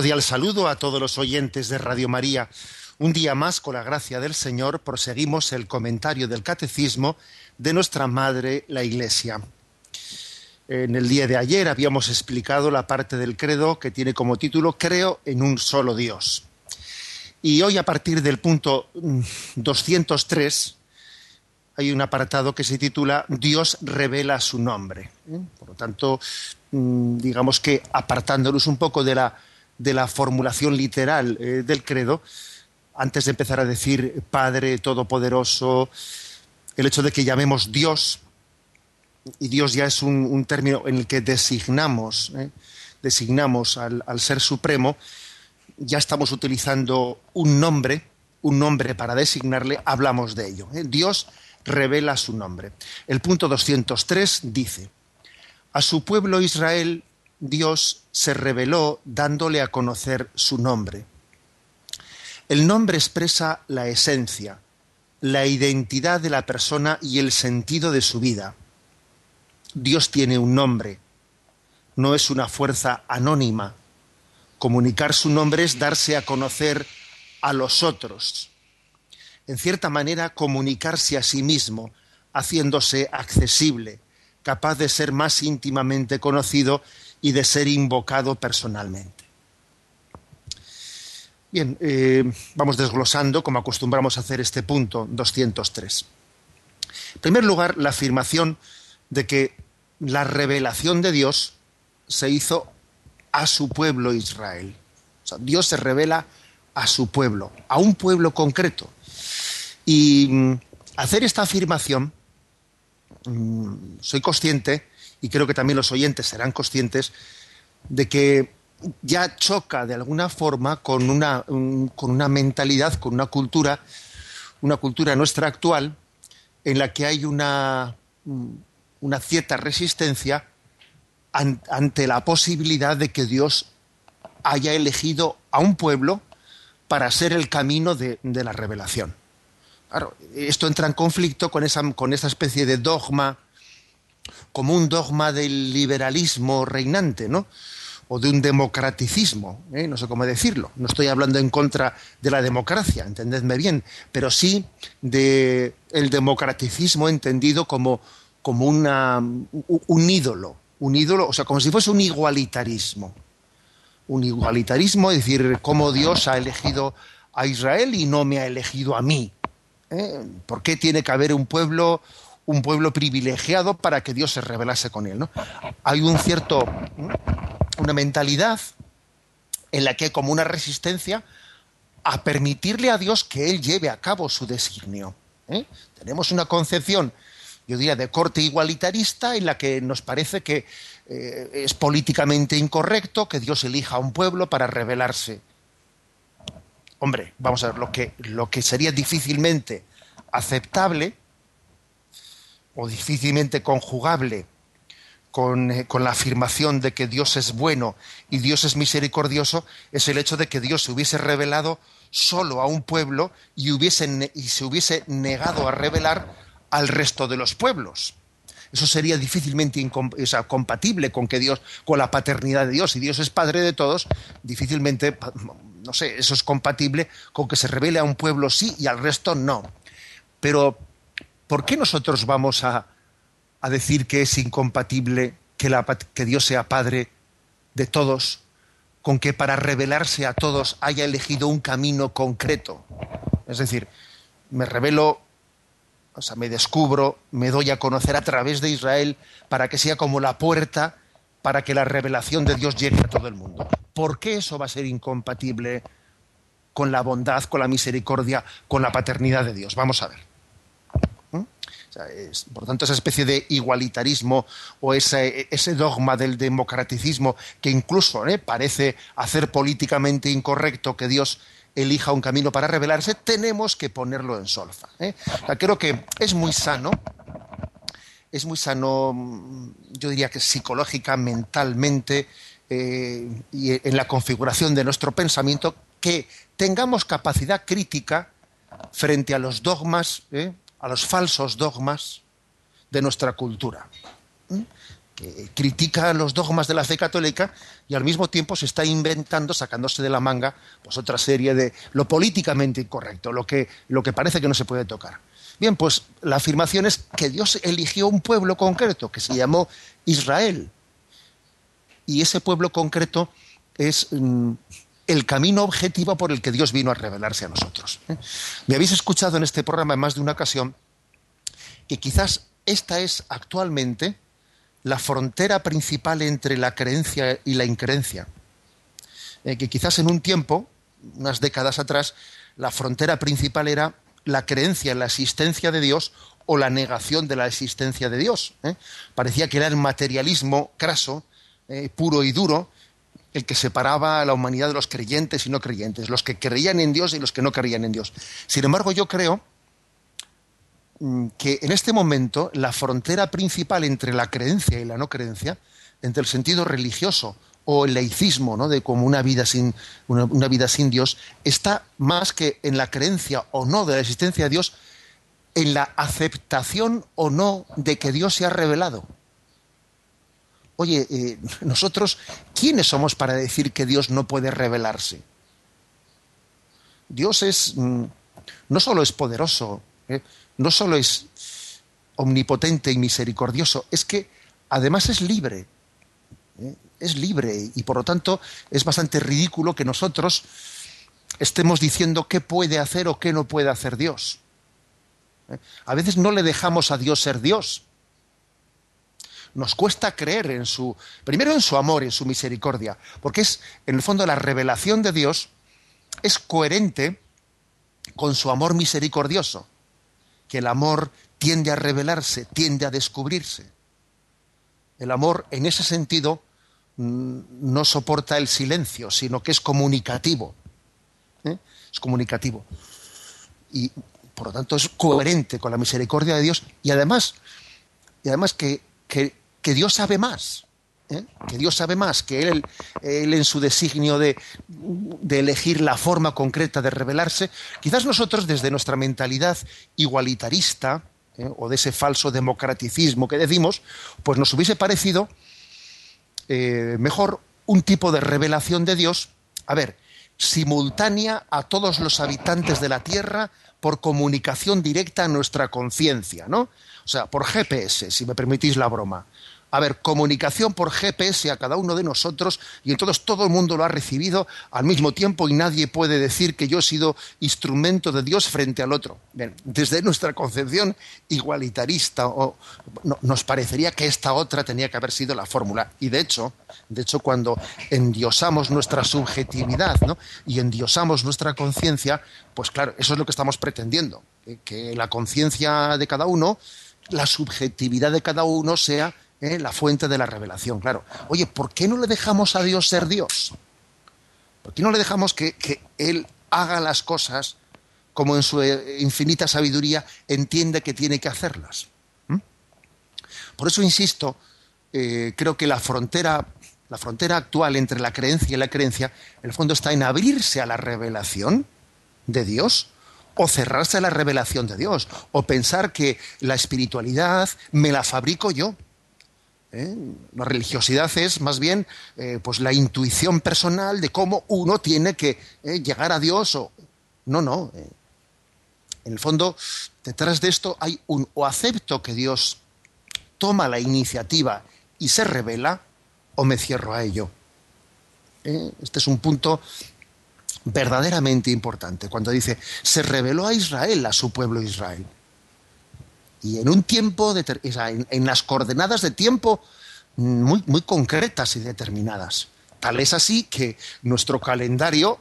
Cordial saludo a todos los oyentes de Radio María. Un día más, con la gracia del Señor, proseguimos el comentario del Catecismo de nuestra Madre, la Iglesia. En el día de ayer habíamos explicado la parte del credo que tiene como título Creo en un solo Dios. Y hoy, a partir del punto 203, mm, hay un apartado que se titula Dios revela su nombre. ¿eh? Por lo tanto, mm, digamos que apartándonos un poco de la de la formulación literal eh, del credo, antes de empezar a decir Padre Todopoderoso, el hecho de que llamemos Dios, y Dios ya es un, término en el que designamos, eh, designamos al, Ser Supremo, ya estamos utilizando un nombre, un nombre para designarle, hablamos de ello. Eh. Dios revela su nombre. El punto 203 dice, a su pueblo Israel Dios se reveló dándole a conocer su nombre. El nombre expresa la esencia, la identidad de la persona y el sentido de su vida. Dios tiene un nombre, no es una fuerza anónima. Comunicar su nombre es darse a conocer a los otros. En cierta manera, comunicarse a sí mismo, haciéndose accesible, capaz de ser más íntimamente conocido y de ser invocado personalmente. Bien, eh, vamos desglosando como acostumbramos a hacer este punto 203. En primer lugar, la afirmación de que la revelación de Dios se hizo a su pueblo Israel. Dios se revela a su pueblo, a un pueblo concreto. Y mm, hacer esta afirmación, mm, soy consciente y creo que también los oyentes serán conscientes de que ya choca de alguna forma con una, con una mentalidad, con una cultura, una cultura nuestra actual, en la que hay una, una cierta resistencia ante la posibilidad de que Dios haya elegido a un pueblo para ser el camino de, la revelación. esto entra en conflicto con esa, con esa especie de dogma como un dogma del liberalismo reinante, ¿no? o de un democraticismo, ¿eh? no sé cómo decirlo. No estoy hablando en contra de la democracia, entendedme bien, pero sí de el democraticismo entendido como, como una, un ídolo, un ídolo, o sea, como si fuese un igualitarismo. Un igualitarismo, es decir, cómo Dios ha elegido a Israel y no me ha elegido a mí. ¿Eh? ¿Por qué tiene que haber un pueblo, un pueblo privilegiado para que Dios se revelase con él. ¿no? Hay un cierto, una mentalidad en la que hay como una resistencia a permitirle a Dios que Él lleve a cabo su designio. ¿eh? Tenemos una concepción, yo diría, de corte igualitarista en la que nos parece que eh, es políticamente incorrecto que Dios elija a un pueblo para revelarse. Hombre, vamos a ver, lo que, lo que sería difícilmente aceptable o difícilmente conjugable eh, con, la afirmación de que Dios es bueno y Dios es misericordioso, es el hecho de que Dios se hubiese revelado solo a un pueblo y, hubiese, y se hubiese negado a revelar al resto de los pueblos. Eso sería difícilmente compatible con que Dios, con la paternidad de Dios, y Dios es padre de todos, difícilmente, no sé, eso es compatible con que se revele a un pueblo sí y al resto no. Pero ¿por qué nosotros vamos a, decir que es incompatible que, Dios sea Padre de todos con que para revelarse a todos haya elegido un camino concreto? Es decir, me revelo, o sea, me descubro, me doy a conocer a través de Israel para que sea como la puerta para que la revelación de Dios llegue a todo el mundo. ¿Por qué eso va a ser incompatible con la bondad, con la misericordia, con la paternidad de Dios? Vamos a ver. Por tanto, esa especie de igualitarismo o ese, dogma del democraticismo que incluso ¿eh? parece hacer políticamente incorrecto que Dios elija un camino para rebelarse, tenemos que ponerlo en solfa. ¿eh? creo que es muy sano, es muy sano, yo diría que psicológica, mentalmente, eh, y en la configuración de nuestro pensamiento, que tengamos capacidad crítica frente a los dogmas, ¿eh? A los falsos dogmas de nuestra cultura. ¿eh? Que critica los dogmas de la fe católica y al mismo tiempo se está inventando, sacándose de la manga, pues otra serie de lo políticamente incorrecto, lo que, lo que parece que no se puede tocar. Bien, pues la afirmación es que Dios eligió un pueblo concreto que se llamó Israel. Y ese pueblo concreto es mm, el camino objetivo por el que Dios vino a revelarse a nosotros. ¿eh? Me habéis escuchado en este programa en más de una ocasión que quizás esta es actualmente la frontera principal entre la creencia y la increencia. Eh, que quizás en un tiempo, unas décadas atrás, la frontera principal era la creencia en la existencia de Dios o la negación de la existencia de Dios. ¿eh? Parecía que era el materialismo craso, puro y duro, el que separaba a la humanidad de los creyentes y no creyentes, los que creían en Dios y los que no creían en Dios. Sin embargo, yo creo mm, que en este momento la frontera principal entre la creencia y la no creencia, entre el sentido religioso o el laicismo, ¿no? de como una vida sin una, una vida sin Dios, está más que en la creencia o no de la existencia de Dios, en la aceptación o no de que Dios se ha revelado. Oye, eh, nosotros, ¿quiénes somos para decir que Dios no puede revelarse? Dios es, mm, no solo es poderoso, ¿eh? no solo es omnipotente y misericordioso, es que además es libre. ¿eh? Es libre y por lo tanto es bastante ridículo que nosotros estemos diciendo qué puede hacer o qué no puede hacer Dios. A veces no le dejamos a Dios ser Dios nos cuesta creer en su, primero en su amor, en su misericordia, porque es, en el fondo, la revelación de Dios es coherente con su amor misericordioso, que el amor tiende a revelarse, tiende a descubrirse. El amor, en ese sentido, mm, no soporta el silencio, sino que es comunicativo. ¿eh? Es comunicativo. Y por lo tanto es coherente con la misericordia de Dios y además, y además que, que que Dios sabe más, ¿eh? que Dios sabe más, que Él, en su designio de, elegir la forma concreta de revelarse, quizás nosotros desde nuestra mentalidad igualitarista ¿eh? o de ese falso democraticismo que decimos, pues nos hubiese parecido eh, mejor un tipo de revelación de Dios, a ver, simultánea a todos los habitantes de la Tierra por comunicación directa a nuestra conciencia, ¿no? O sea, por GPS, si me permitís la broma a ver, comunicación por GPS a cada uno de nosotros y entonces todo el mundo lo ha recibido al mismo tiempo y nadie puede decir que yo he sido instrumento de Dios frente al otro. desde nuestra concepción igualitarista nos parecería que esta otra tenía que haber sido la fórmula y de hecho, de hecho cuando endiosamos nuestra subjetividad y endiosamos nuestra conciencia, pues claro, eso es lo que estamos pretendiendo, que la conciencia de cada uno, la subjetividad de cada uno sea ¿eh? la fuente de la revelación, claro. Oye, ¿por qué no le dejamos a Dios ser Dios? ¿Por qué no le dejamos que, Él haga las cosas como en su eh, infinita sabiduría entiende que tiene que hacerlas? ¿Mm? Por eso insisto, eh, creo que la frontera, la frontera actual entre la creencia y la creencia, en el fondo está en abrirse a la revelación de Dios o cerrarse a la revelación de Dios, o pensar que la espiritualidad me la fabrico yo. ¿Eh? La religiosidad es más bien eh, pues la intuición personal de cómo uno tiene que eh, llegar a Dios o no, no. En el fondo, detrás de esto hay un o acepto que Dios toma la iniciativa y se revela o me cierro a ello. Este es un punto verdaderamente importante cuando dice se reveló a Israel, a su pueblo Israel y en un tiempo, en, las coordenadas de tiempo muy, muy concretas y determinadas. Tal es así que nuestro calendario,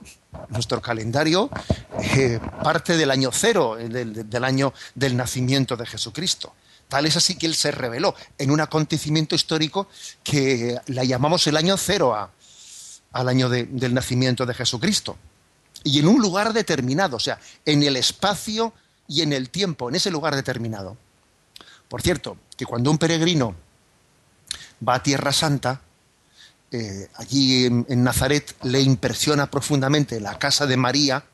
nuestro calendario eh, parte del año cero, del, año del nacimiento de Jesucristo. Tal es así que él se reveló en un acontecimiento histórico que la llamamos el año cero al año del nacimiento de Jesucristo. Y en un lugar determinado, o sea, en el espacio y en el tiempo, en ese lugar determinado. Por cierto, que cuando un peregrino va a Tierra Santa, eh, allí en, Nazaret le impresiona profundamente la casa de María,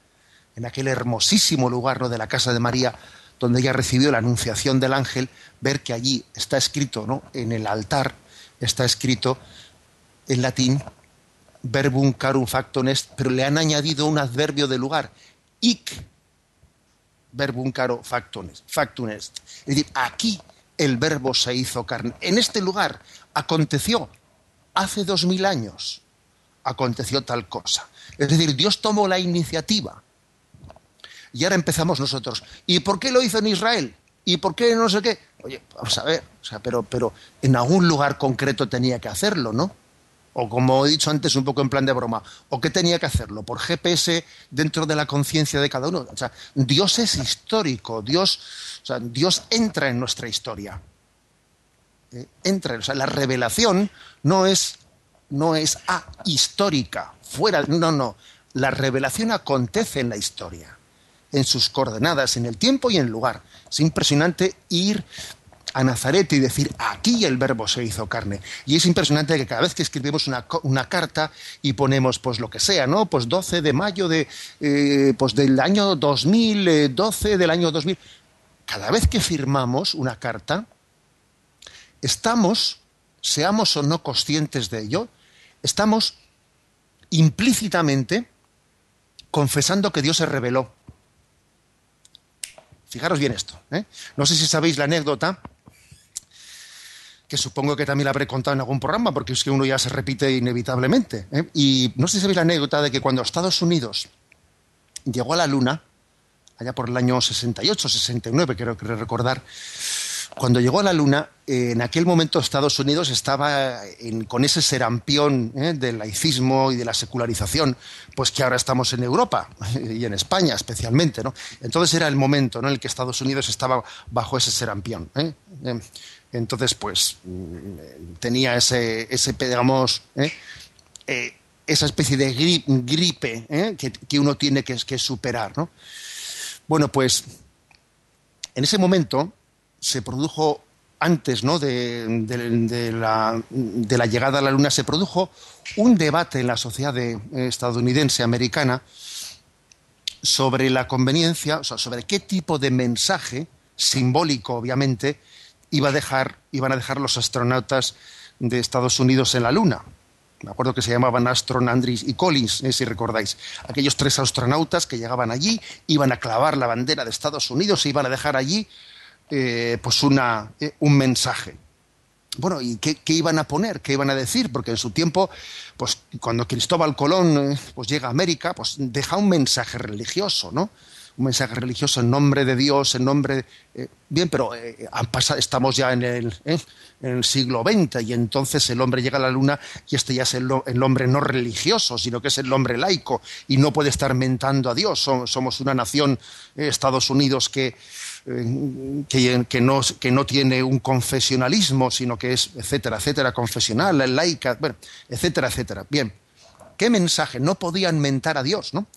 en aquel hermosísimo lugar ¿no? de la casa de María, donde ella recibió la anunciación del ángel, ver que allí está escrito, ¿no? en el altar, está escrito en latín, verbum carum factum est, pero le han añadido un adverbio de lugar, ic verbum caro factum est. Es decir, aquí el verbo se hizo carne. En este lugar aconteció hace dos mil años, aconteció tal cosa. Es decir, Dios tomó la iniciativa y ahora empezamos nosotros. ¿Y por qué lo hizo en Israel? ¿Y por qué no sé qué? Oye, vamos a ver, o sea, pero, pero en algún lugar concreto tenía que hacerlo, ¿no? O como he dicho antes, un poco en plan de broma, ¿o qué tenía que hacerlo? ¿Por GPS dentro de la conciencia de cada uno? O sea, Dios es histórico, Dios, o sea, Dios entra en nuestra historia. Eh, entra, o sea, la revelación no es, no es histórica, fuera, no, no. La revelación acontece en la historia en sus coordenadas, en el tiempo y en el lugar. Es impresionante ir a Nazaret y decir, aquí el verbo se hizo carne. Y es impresionante que cada vez que escribimos una, carta y ponemos pues lo que sea, ¿no? Pues 12 de mayo de, eh, pues del año 2012, del año 2000, cada vez que firmamos una carta, estamos, seamos o no conscientes de ello, estamos implícitamente confesando que Dios se reveló Fijaros bien esto. ¿eh? No sé si sabéis la anécdota, que supongo que también la habré contado en algún programa, porque es que uno ya se repite inevitablemente. ¿eh? Y no sé si sabéis la anécdota de que cuando Estados Unidos llegó a la Luna, allá por el año 68, 69, creo que recordar, cuando llegó a la Luna, eh, en aquel momento Estados Unidos estaba con ese serampión eh, del laicismo y de la secularización, pues que ahora estamos en Europa y en España especialmente. ¿no? Entonces era el momento en el que Estados Unidos estaba bajo ese serampión. ¿eh? Entonces, pues mm, tenía ese, ese digamos, esa especie de gripe que, uno tiene que, que superar. ¿no? Bueno, pues en ese momento se produjo antes ¿no? de, la, llegada a la Luna, se produjo un debate en la sociedad estadounidense americana sobre la conveniencia, o sea, sobre qué tipo de mensaje simbólico, obviamente, iba a dejar, iban a dejar los astronautas de Estados Unidos en la Luna. Me acuerdo que se llamaban Astron, Andrews y Collins, eh, si recordáis. Aquellos tres astronautas que llegaban allí, iban a clavar la bandera de Estados Unidos e iban a dejar allí eh, pues una, eh, un mensaje. Bueno, ¿y qué, iban a poner? ¿Qué iban a decir? Porque en su tiempo, pues cuando Cristóbal Colón eh, pues llega a América, pues deja un mensaje religioso, ¿no? Un mensaje religioso en nombre de Dios, en nombre... bien, pero han pasado, estamos ya en el, en el siglo XX y entonces el hombre llega a la luna y este ya es el, el, hombre no religioso, sino que es el hombre laico y no puede estar mentando a Dios. Somos una nación, Estados Unidos, que que, no, que no tiene un confesionalismo, sino que es, etcétera, etcétera, confesional, laica, bueno, etcétera, etcétera. Bien, ¿qué mensaje? No podían mentar a Dios, ¿no?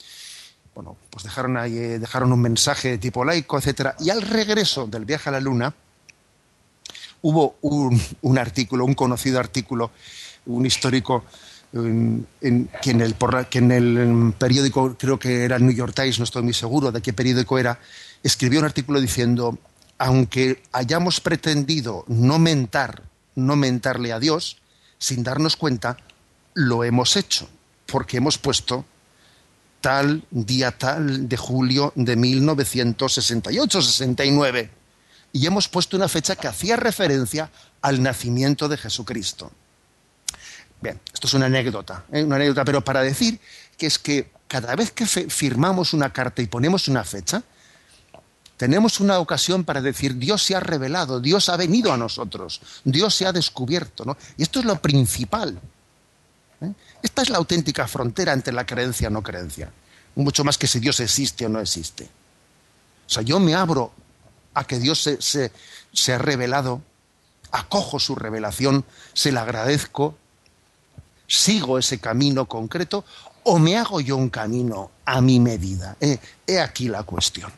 Bueno, pues dejaron, ahí, eh, dejaron un mensaje de tipo laico, etcétera. Y al regreso del viaje a la Luna, hubo un, artículo, un conocido artículo, un histórico en, que, en el, que en el periódico, creo que era el New York Times, no estoy muy seguro de qué periódico era, escribió un artículo diciendo, aunque hayamos pretendido no mentar, no mentarle a Dios, sin darnos cuenta, lo hemos hecho, porque hemos puesto tal día tal de julio de 1968-69 y hemos puesto una fecha que hacía referencia al nacimiento de Jesucristo. Bien, esto es una anécdota, ¿eh? una anécdota, pero para decir que es que cada vez que firmamos una carta y ponemos una fecha, tenemos una ocasión para decir, Dios se ha revelado, Dios ha venido a nosotros, Dios se ha descubierto. ¿no? Y esto es lo principal. ¿eh? Esta es la auténtica frontera entre la creencia y no creencia. Mucho más que si Dios existe o no existe. O sea, yo me abro a que Dios se, se, se ha revelado, acojo su revelación, se la agradezco, sigo ese camino concreto o me hago yo un camino a mi medida. Eh, he aquí la cuestión.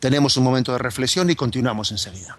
Tenemos un momento de reflexión y continuamos enseguida.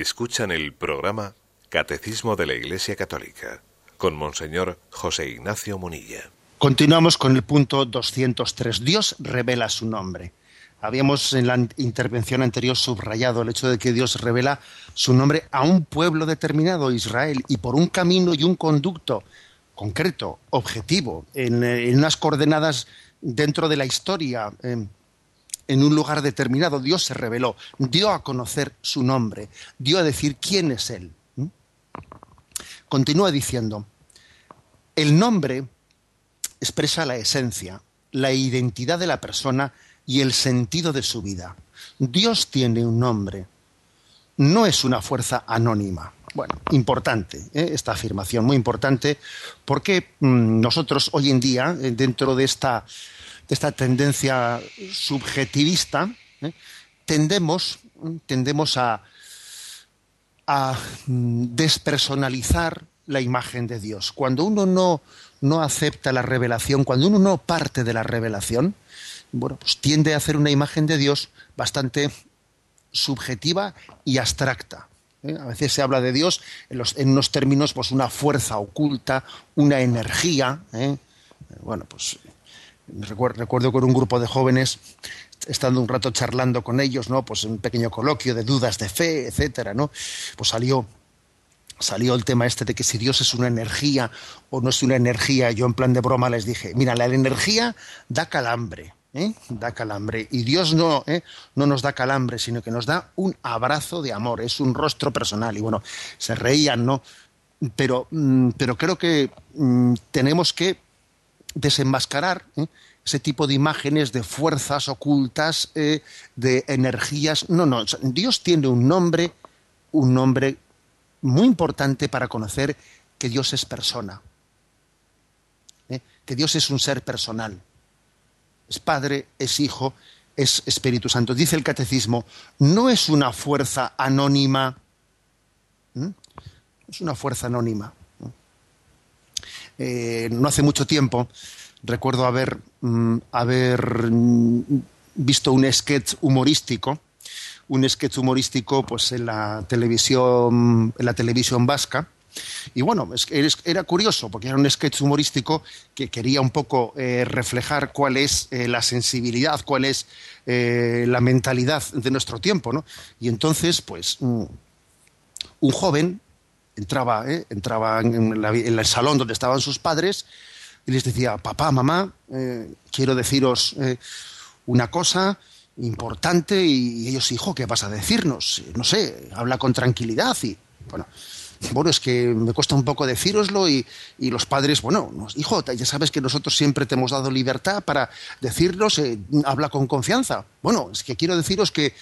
Escuchan el programa Catecismo de la Iglesia Católica con Monseñor José Ignacio Munilla. Continuamos con el punto 203. Dios revela su nombre. Habíamos en la intervención anterior subrayado el hecho de que Dios revela su nombre a un pueblo determinado, Israel, y por un camino y un conducto concreto, objetivo, en, unas coordenadas dentro de la historia, en un lugar determinado, Dios se reveló, dio a conocer su nombre, dio a decir quién es Él. Continúa diciendo, el nombre expresa la esencia, la identidad de la persona y el sentido de su vida. Dios tiene un nombre, no es una fuerza anónima. Bueno, importante ¿eh? esta afirmación, muy importante, porque mm, nosotros hoy en día, eh, dentro de esta de esta tendencia subjetivista, ¿eh? tendemos, tendemos a, a despersonalizar la imagen de Dios. Cuando uno no, no acepta la revelación, cuando uno no parte de la revelación, bueno, pues tiende a hacer una imagen de Dios bastante subjetiva y abstracta. ¿eh? A veces se habla de Dios en, los, en, unos términos, pues una fuerza oculta, una energía. ¿eh? Bueno, pues Recuerdo, con un grupo de jóvenes, estando un rato charlando con ellos, ¿no? Pues un pequeño coloquio de dudas de fe, etcétera, ¿no? Pues salió salió el tema este de que si Dios es una energía o no es una energía, yo en plan de broma les dije, mira, la energía da calambre, ¿eh? da calambre, y Dios no, ¿eh? no nos da calambre, sino que nos da un abrazo de amor, es un rostro personal, y bueno, se reían, ¿no? Pero, mm, pero creo que mm, tenemos que desenmascarar ¿eh? ese tipo de imágenes de fuerzas ocultas, eh, de energías. No, no, Dios tiene un nombre, un nombre muy importante para conocer que Dios es persona, ¿eh? que Dios es un ser personal. Es Padre, es Hijo, es Espíritu Santo. Dice el Catecismo, no es una fuerza anónima, es una fuerza anónima. Eh, no hace mucho tiempo recuerdo haber, mm, haber mm, visto un sketch humorístico, un sketch humorístico pues en la televisión, en la televisión vasca. Y bueno, era curioso porque era un sketch humorístico que quería un poco eh, reflejar cuál es eh, la sensibilidad, cuál es la mentalidad de nuestro tiempo, ¿no? Y entonces, pues, mm, un joven entraba, ¿eh? entraba en, el salón donde estaban sus padres y les decía, papá, mamá, eh, quiero deciros eh, una cosa importante y ellos, hijo, ¿qué vas a decirnos? No sé, habla con tranquilidad y bueno, bueno, es que me cuesta un poco decíroslo y, los padres, bueno, hijo, ya sabes que nosotros siempre te hemos dado libertad para decirnos, habla con confianza. Bueno, es que quiero deciros que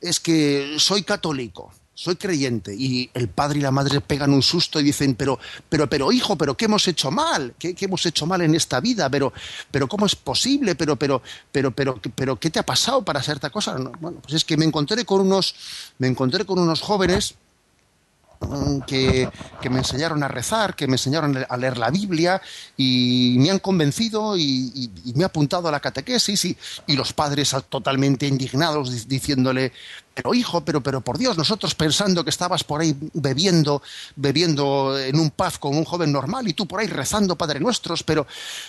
es que soy católico soy creyente y el padre y la madre pegan un susto y dicen, pero, pero, pero hijo, pero ¿qué hemos hecho mal? ¿Qué, hemos hecho mal en esta vida? Pero, pero ¿cómo es posible? Pero, pero, pero, pero, pero, ¿qué te ha pasado para hacer esta cosa? bueno, pues es que me encontré con unos, me encontré con unos jóvenes Mm, que, me enseñaron a rezar, que me enseñaron a leer la Biblia y me han convencido y, me ha apuntado a la catequesis y, y, los padres totalmente indignados diciéndole, pero hijo, pero, pero por Dios, nosotros pensando que estabas por ahí bebiendo, bebiendo en un pub con un joven normal y tú por ahí rezando Padre Nuestros, pero...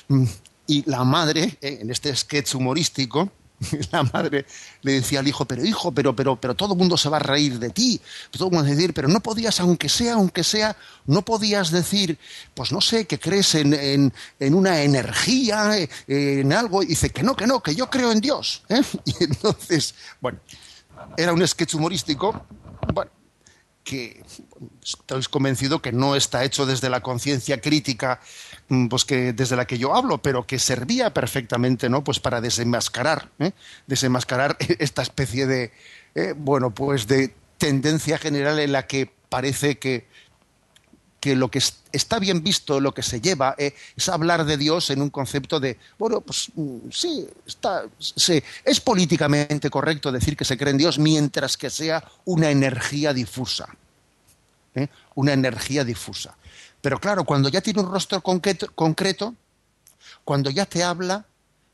Mm, y la madre, eh, en este sketch humorístico, la madre le decía al hijo, pero hijo, pero, pero, pero todo el mundo se va a reír de ti. Todo el mundo decir, pero no podías, aunque sea, aunque sea, no podías decir, pues no sé, que crees en, en, una energía, eh, en algo. Y dice que no, que no, que yo creo en Dios. ¿eh? Y entonces, bueno, era un sketch humorístico. Bueno, que estoy convencido que no está hecho desde la conciencia crítica pues que desde la que yo hablo, pero que servía perfectamente, ¿no? Pues para desenmascarar, ¿eh? desenmascarar esta especie de, eh, bueno, pues de tendencia general en la que parece que, que lo que está bien visto, lo que se lleva, eh, es hablar de Dios en un concepto de, bueno, pues mm, sí, está, es políticamente correcto decir que se cree en Dios mientras que sea una energía difusa. Una energía difusa. Pero claro, cuando ya tiene un rostro concreto, cuando ya te habla,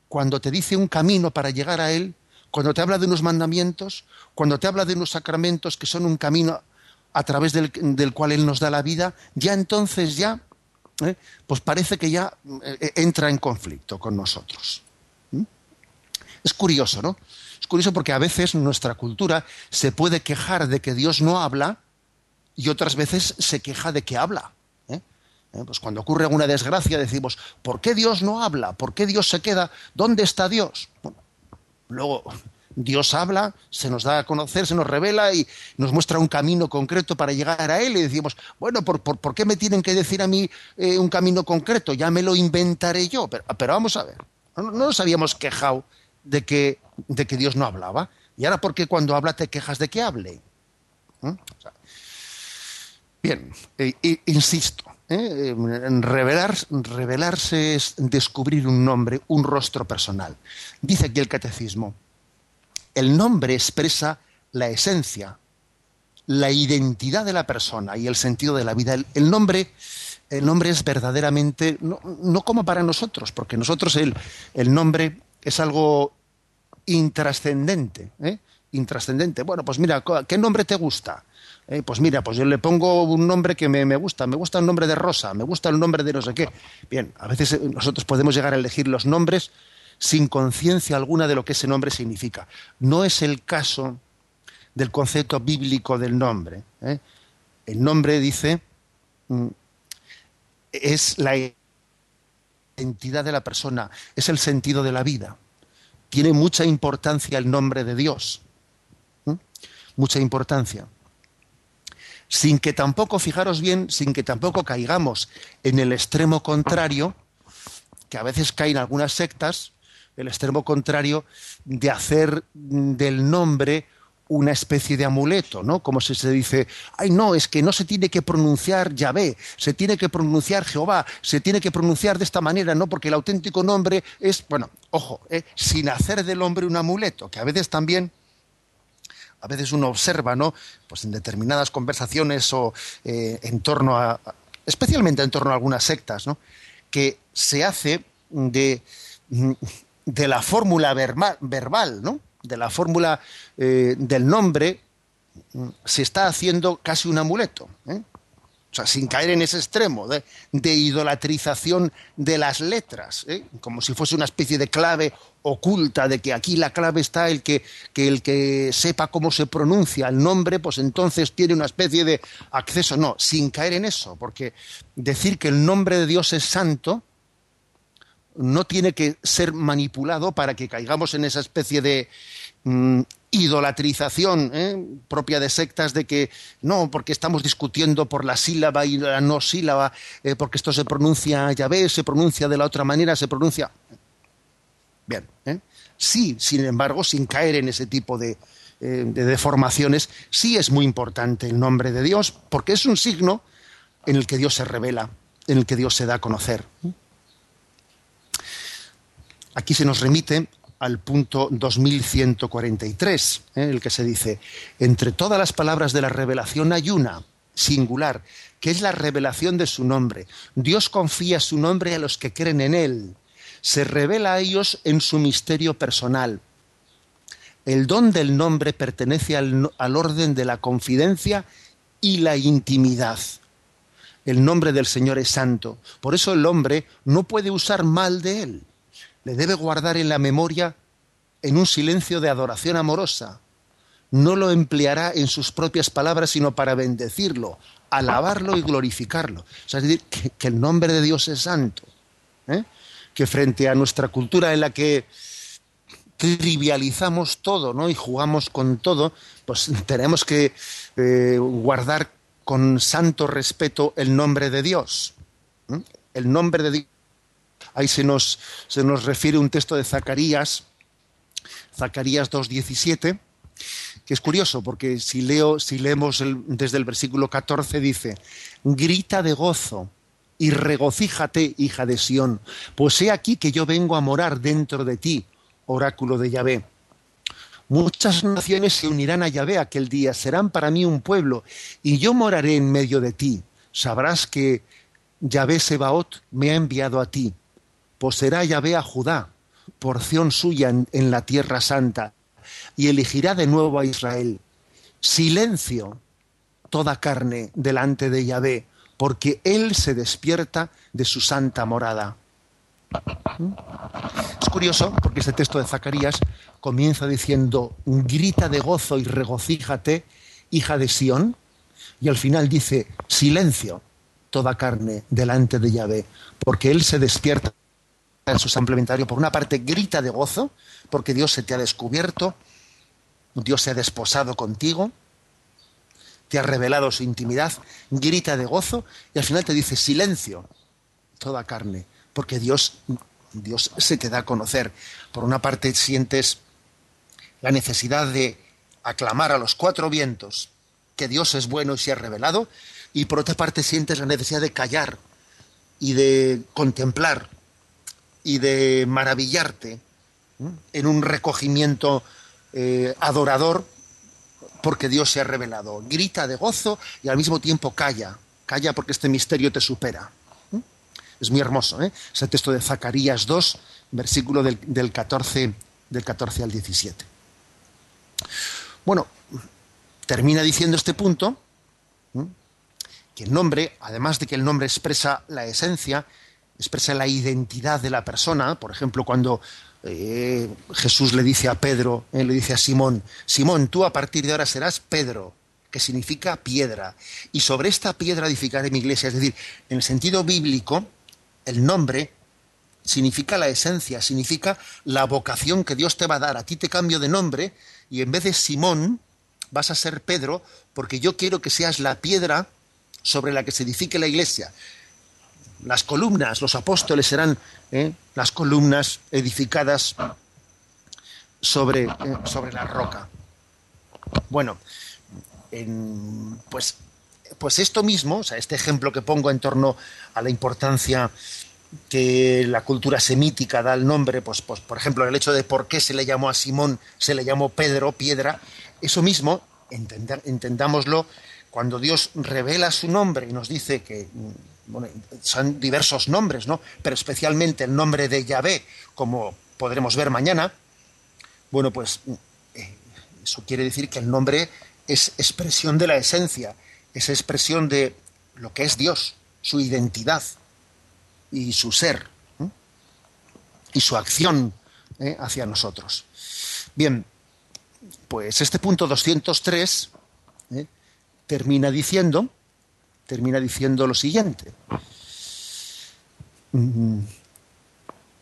cuando te dice un camino para llegar a Él, cuando te habla de unos mandamientos, cuando te habla de unos sacramentos que son un camino a través del, cual Él nos da la vida, ya entonces ya, ¿eh? pues parece que ya eh, entra en conflicto con nosotros. Es curioso, ¿no? Es curioso porque a veces nuestra cultura se puede quejar de que Dios no habla y otras veces se queja de que habla. ¿Eh? Pues cuando ocurre alguna desgracia decimos, ¿por qué Dios no habla? ¿Por qué Dios se queda? ¿Dónde está Dios? luego Dios habla, se nos da a conocer, se nos revela y nos muestra un camino concreto para llegar a Él y decimos, bueno, ¿por, por, qué me tienen que decir a mí eh, un camino concreto? Ya me lo inventaré yo. Pero, vamos a ver, no, nos habíamos quejado de que, de que Dios no hablaba. Y ahora, ¿por qué cuando habla te quejas de que hable? ¿Eh? bien, eh, insisto, revelar, revelarse es descubrir un nombre, un rostro personal. Dice aquí el catecismo, el nombre expresa la esencia, la identidad de la persona y el sentido de la vida. El, nombre, el nombre es verdaderamente, no, como para nosotros, porque nosotros el, el nombre es algo intrascendente. ¿eh? Intrascendente. Bueno, pues mira, ¿qué nombre te gusta? Eh, pues mira, pues yo le pongo un nombre que me, me, gusta, me gusta el nombre de Rosa, me gusta el nombre de no sé qué. Bien, a veces eh, nosotros podemos llegar a elegir los nombres sin conciencia alguna de lo que ese nombre significa. No es el caso del concepto bíblico del nombre. ¿eh? El nombre dice mm, es la identidad de la persona, es el sentido de la vida. Tiene mucha importancia el nombre de Dios. Mucha importancia. Sin que tampoco, fijaros bien, sin que tampoco caigamos en el extremo contrario, que a veces caen algunas sectas, el extremo contrario de hacer del nombre una especie de amuleto, ¿no? Como si se dice, ay no, es que no se tiene que pronunciar Yahvé, se tiene que pronunciar Jehová, se tiene que pronunciar de esta manera, ¿no? Porque el auténtico nombre es, bueno, ojo, ¿eh? sin hacer del hombre un amuleto, que a veces también, a veces uno observa, ¿no? Pues en determinadas conversaciones o eh, en torno a, especialmente en torno a algunas sectas, ¿no? Que se hace de de la fórmula verbal, ¿no? de la fórmula eh, del nombre, mm, se está haciendo casi un amuleto. ¿eh? O sea, sin caer en ese extremo de, idolatrización de las letras, ¿eh? como si fuese una especie de clave oculta, de que aquí la clave está el que, el que sepa cómo se pronuncia el nombre, pues entonces tiene una especie de acceso. No, sin caer en eso, porque decir que el nombre de Dios es santo, no tiene que ser manipulado para que caigamos en esa especie de mm, idolatrización ¿eh? propia de sectas de que no, porque estamos discutiendo por la sílaba y la no sílaba, eh, porque esto se pronuncia Yahvé, se pronuncia de la otra manera, se pronuncia. Bien, ¿eh? sí, sin embargo, sin caer en ese tipo de deformaciones, sí es muy importante el nombre de Dios, porque es un signo en el que Dios se revela, en el que Dios se da a conocer. Aquí se nos remite al punto 2143, ¿eh? el que se dice, entre todas las palabras de la revelación hay una, singular, que es la revelación de su nombre. Dios confía su nombre a los que creen en él. Se revela a ellos en su misterio personal. El don del nombre pertenece al, al orden de la confidencia y la intimidad. El nombre del Señor es santo. Por eso el hombre no puede usar mal de él le debe guardar en la memoria en un silencio de adoración amorosa. No lo empleará en sus propias palabras, sino para bendecirlo, alabarlo y glorificarlo. Es decir, que, el nombre de Dios es santo. ¿eh? Que frente a nuestra cultura en la que trivializamos todo ¿no? y jugamos con todo, pues tenemos que eh, guardar con santo respeto el nombre de Dios. ¿eh? El nombre de Dios Ahí se nos, se nos refiere un texto de Zacarías, Zacarías 2.17, que es curioso porque si, leo, si leemos desde el versículo 14 dice, grita de gozo y regocíjate, hija de Sión, pues he aquí que yo vengo a morar dentro de ti, oráculo de Yahvé. Muchas naciones se unirán a Yahvé aquel día, serán para mí un pueblo, y yo moraré en medio de ti. Sabrás que Yahvé Sebaot me ha enviado a ti poseerá Yahvé a Judá, porción suya en, la tierra santa, y elegirá de nuevo a Israel. Silencio toda carne delante de Yahvé, porque Él se despierta de su santa morada. Es curioso porque este texto de Zacarías comienza diciendo, grita de gozo y regocíjate, hija de Sión, y al final dice, silencio toda carne delante de Yahvé, porque Él se despierta en su complementario, por una parte grita de gozo, porque Dios se te ha descubierto, Dios se ha desposado contigo, te ha revelado su intimidad, grita de gozo y al final te dice silencio, toda carne, porque Dios, Dios se te da a conocer. Por una parte sientes la necesidad de aclamar a los cuatro vientos que Dios es bueno y se ha revelado, y por otra parte sientes la necesidad de callar y de contemplar y de maravillarte en un recogimiento eh, adorador porque Dios se ha revelado. Grita de gozo y al mismo tiempo calla. Calla porque este misterio te supera. Es muy hermoso, ¿eh? Ese texto de Zacarías 2, versículo del, del, 14, del 14 al 17. Bueno, termina diciendo este punto, que el nombre, además de que el nombre expresa la esencia, expresa la identidad de la persona. Por ejemplo, cuando eh, Jesús le dice a Pedro, eh, le dice a Simón, Simón, tú a partir de ahora serás Pedro, que significa piedra, y sobre esta piedra edificaré mi iglesia. Es decir, en el sentido bíblico, el nombre significa la esencia, significa la vocación que Dios te va a dar. A ti te cambio de nombre y en vez de Simón vas a ser Pedro porque yo quiero que seas la piedra sobre la que se edifique la iglesia las columnas, los apóstoles serán ¿eh? las columnas edificadas sobre, eh, sobre la roca. Bueno, pues, pues esto mismo, o sea, este ejemplo que pongo en torno a la importancia que la cultura semítica da al nombre, pues, pues por ejemplo, el hecho de por qué se le llamó a Simón, se le llamó Pedro, piedra, eso mismo, entendámoslo, cuando Dios revela su nombre y nos dice que son diversos nombres, ¿no? Pero especialmente el nombre de Yahvé, como podremos ver mañana, bueno, pues eh, eso quiere decir que el nombre es expresión de la esencia, es expresión de lo que es Dios, su identidad y su ser y su acción ¿eh? hacia nosotros. Bien, pues este punto 203 ¿eh? termina diciendo termina diciendo lo siguiente. Mm,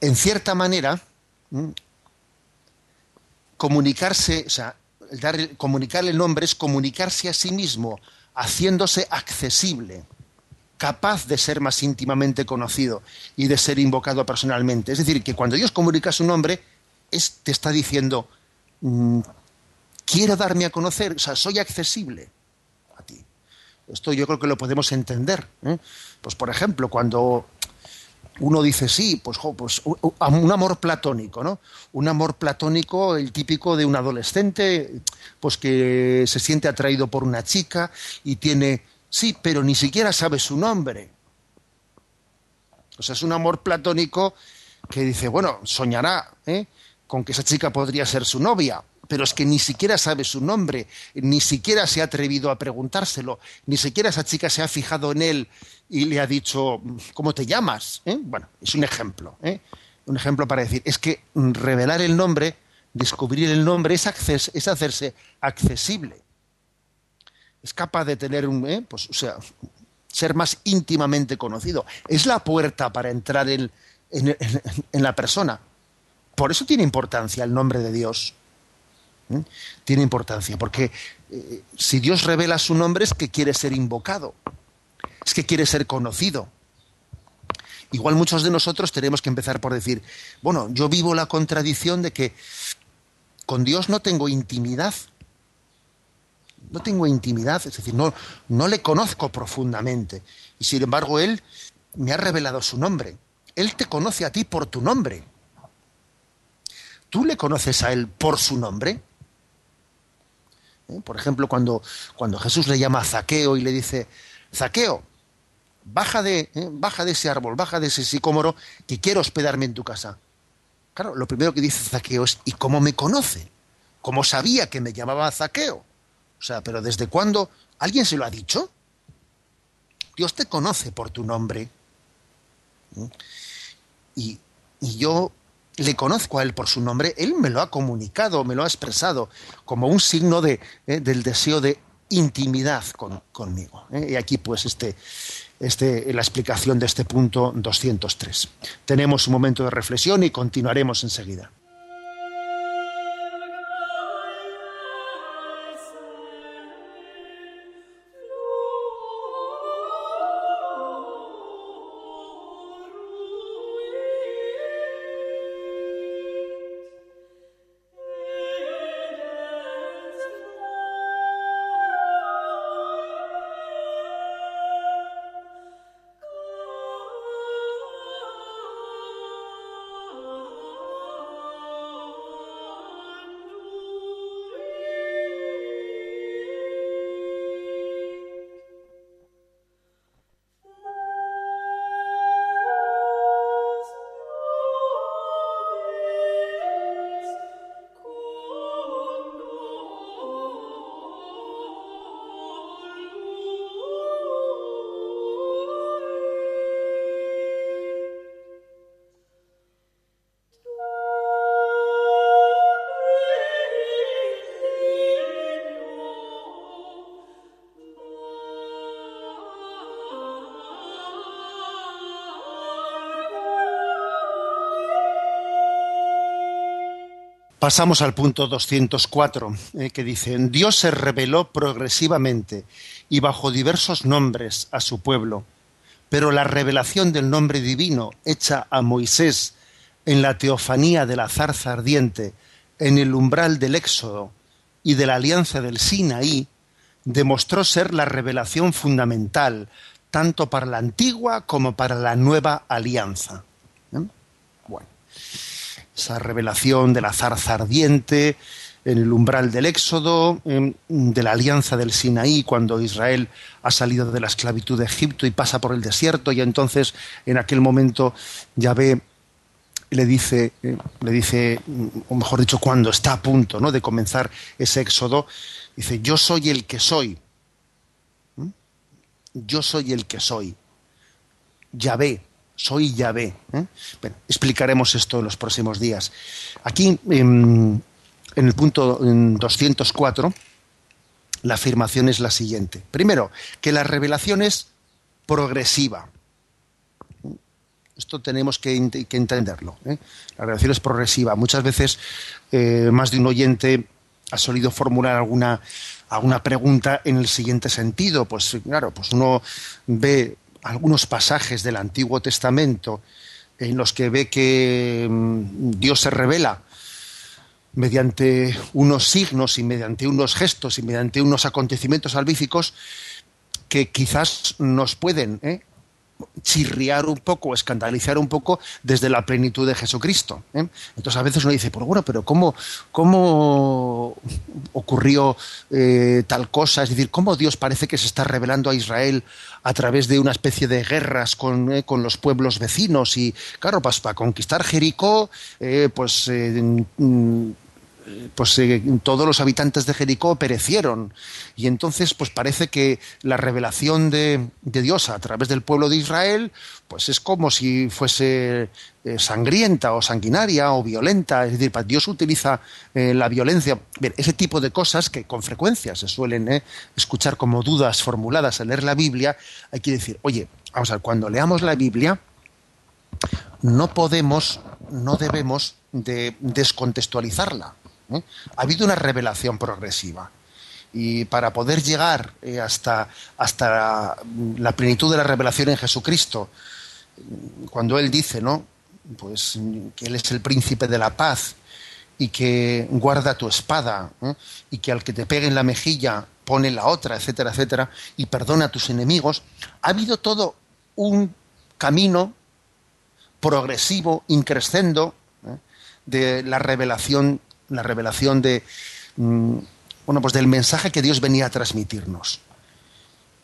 en cierta manera, mm, comunicarse, o sea, dar, comunicar el nombre es comunicarse a sí mismo, haciéndose accesible, capaz de ser más íntimamente conocido y de ser invocado personalmente. Es decir, que cuando Dios comunica su nombre, es, te está diciendo, mm, quiero darme a conocer, o sea, soy accesible. Esto yo creo que lo podemos entender. ¿eh? Pues, por ejemplo, cuando uno dice sí, pues, pues un amor platónico, ¿no? Un amor platónico, el típico de un adolescente, pues que se siente atraído por una chica y tiene, sí, pero ni siquiera sabe su nombre. O sea, es un amor platónico que dice, bueno, soñará ¿eh? con que esa chica podría ser su novia, pero es que ni siquiera sabe su nombre, ni siquiera se ha atrevido a preguntárselo, ni siquiera esa chica se ha fijado en él y le ha dicho, ¿cómo te llamas? ¿Eh? Bueno, es un ejemplo, ¿eh? un ejemplo para decir, es que revelar el nombre, descubrir el nombre, es, hacerse accesible, es capaz de tener un, ¿eh? pues, o sea, ser más íntimamente conocido, es la puerta para entrar en la persona. Por eso tiene importancia el nombre de Dios. ¿Eh? tiene importancia, porque eh, si Dios revela su nombre es que quiere ser invocado, es que quiere ser conocido. Igual muchos de nosotros tenemos que empezar por decir, bueno, yo vivo la contradicción de que con Dios no tengo intimidad. No tengo intimidad, es decir, no, no le conozco profundamente. Y sin embargo, Él me ha revelado su nombre. Él te conoce a ti por tu nombre. ¿Tú le conoces a Él por su nombre? ¿Eh? Por ejemplo, cuando, cuando Jesús le llama a Zaqueo y le dice, Zaqueo, baja de, ¿eh? baja de ese árbol, baja de ese sicómoro, que quiero hospedarme en tu casa. Claro, lo primero que dice Zaqueo es, ¿y cómo me conoce? ¿Cómo sabía que me llamaba Zaqueo? O sea, pero ¿desde cuándo? ¿Alguien se lo ha dicho? Dios te conoce por tu nombre. ¿eh? Y, y yo le conozco a él por su nombre, él me lo ha comunicado, me lo ha expresado como un signo de, eh, del deseo de intimidad conmigo. Eh. Y aquí pues este, este, la explicación de este punto 203. Tenemos un momento de reflexión y continuaremos enseguida. Pasamos al punto 204, eh, que dice, Dios se reveló progresivamente y bajo diversos nombres a su pueblo, pero la revelación del nombre divino hecha a Moisés en la teofanía de la zarza ardiente, en el umbral del Éxodo y de la alianza del Sinaí, demostró ser la revelación fundamental, tanto para la antigua como para la nueva alianza. Bueno esa revelación de la zarza ardiente en el umbral del Éxodo, de la alianza del Sinaí, cuando Israel ha salido de la esclavitud de Egipto y pasa por el desierto, y entonces en aquel momento Yahvé le dice, eh, le dice, o mejor dicho, cuando está a punto ¿no? de comenzar ese éxodo, dice, yo soy el que soy. ¿Mm? Yo soy el que soy. Yahvé, soy Yahvé. ¿eh? explicaremos esto en los próximos días. Aquí, en, el punto 204, la afirmación es la siguiente. Primero, que la revelación es progresiva. Esto tenemos que, entenderlo. ¿eh? La revelación es progresiva. Muchas veces, eh, más de un oyente ha solido formular alguna, alguna pregunta en el siguiente sentido. Pues claro, pues uno ve algunos pasajes del Antiguo Testamento en los que ve que mm, Dios se revela mediante unos signos y mediante unos gestos y mediante unos acontecimientos salvíficos que quizás nos pueden ¿eh? Chirriar un poco, escandalizar un poco desde la plenitud de Jesucristo. ¿eh? Entonces a veces uno dice, pero bueno, pero ¿cómo, cómo ocurrió eh, tal cosa? Es decir, ¿cómo Dios parece que se está revelando a Israel a través de una especie de guerras con, eh, con los pueblos vecinos? Y claro, pues, para conquistar Jericó, pues pues eh, todos los habitantes de Jericó perecieron. Y entonces, pues parece que la revelación de, Dios a través del pueblo de Israel, pues es como si fuese eh, sangrienta o sanguinaria o violenta. Es decir, Dios utiliza eh, la violencia. Ese tipo de cosas que con frecuencia se suelen escuchar como dudas formuladas al leer la Biblia, hay que decir, oye, vamos a ver, cuando leamos la Biblia, no podemos, no debemos de descontextualizarla. ¿Eh? Ha habido una revelación progresiva. Y para poder llegar eh, hasta, hasta la plenitud de la revelación en Jesucristo, cuando Él dice, ¿no? Pues que Él es el príncipe de la paz y que guarda tu espada ¿eh? y que al que te pegue en la mejilla pone la otra, etcétera, etcétera, y perdona a tus enemigos, ha habido todo un camino progresivo, increscendo, de la revelación la revelación de, mm, bueno, pues del mensaje que Dios venía a transmitirnos.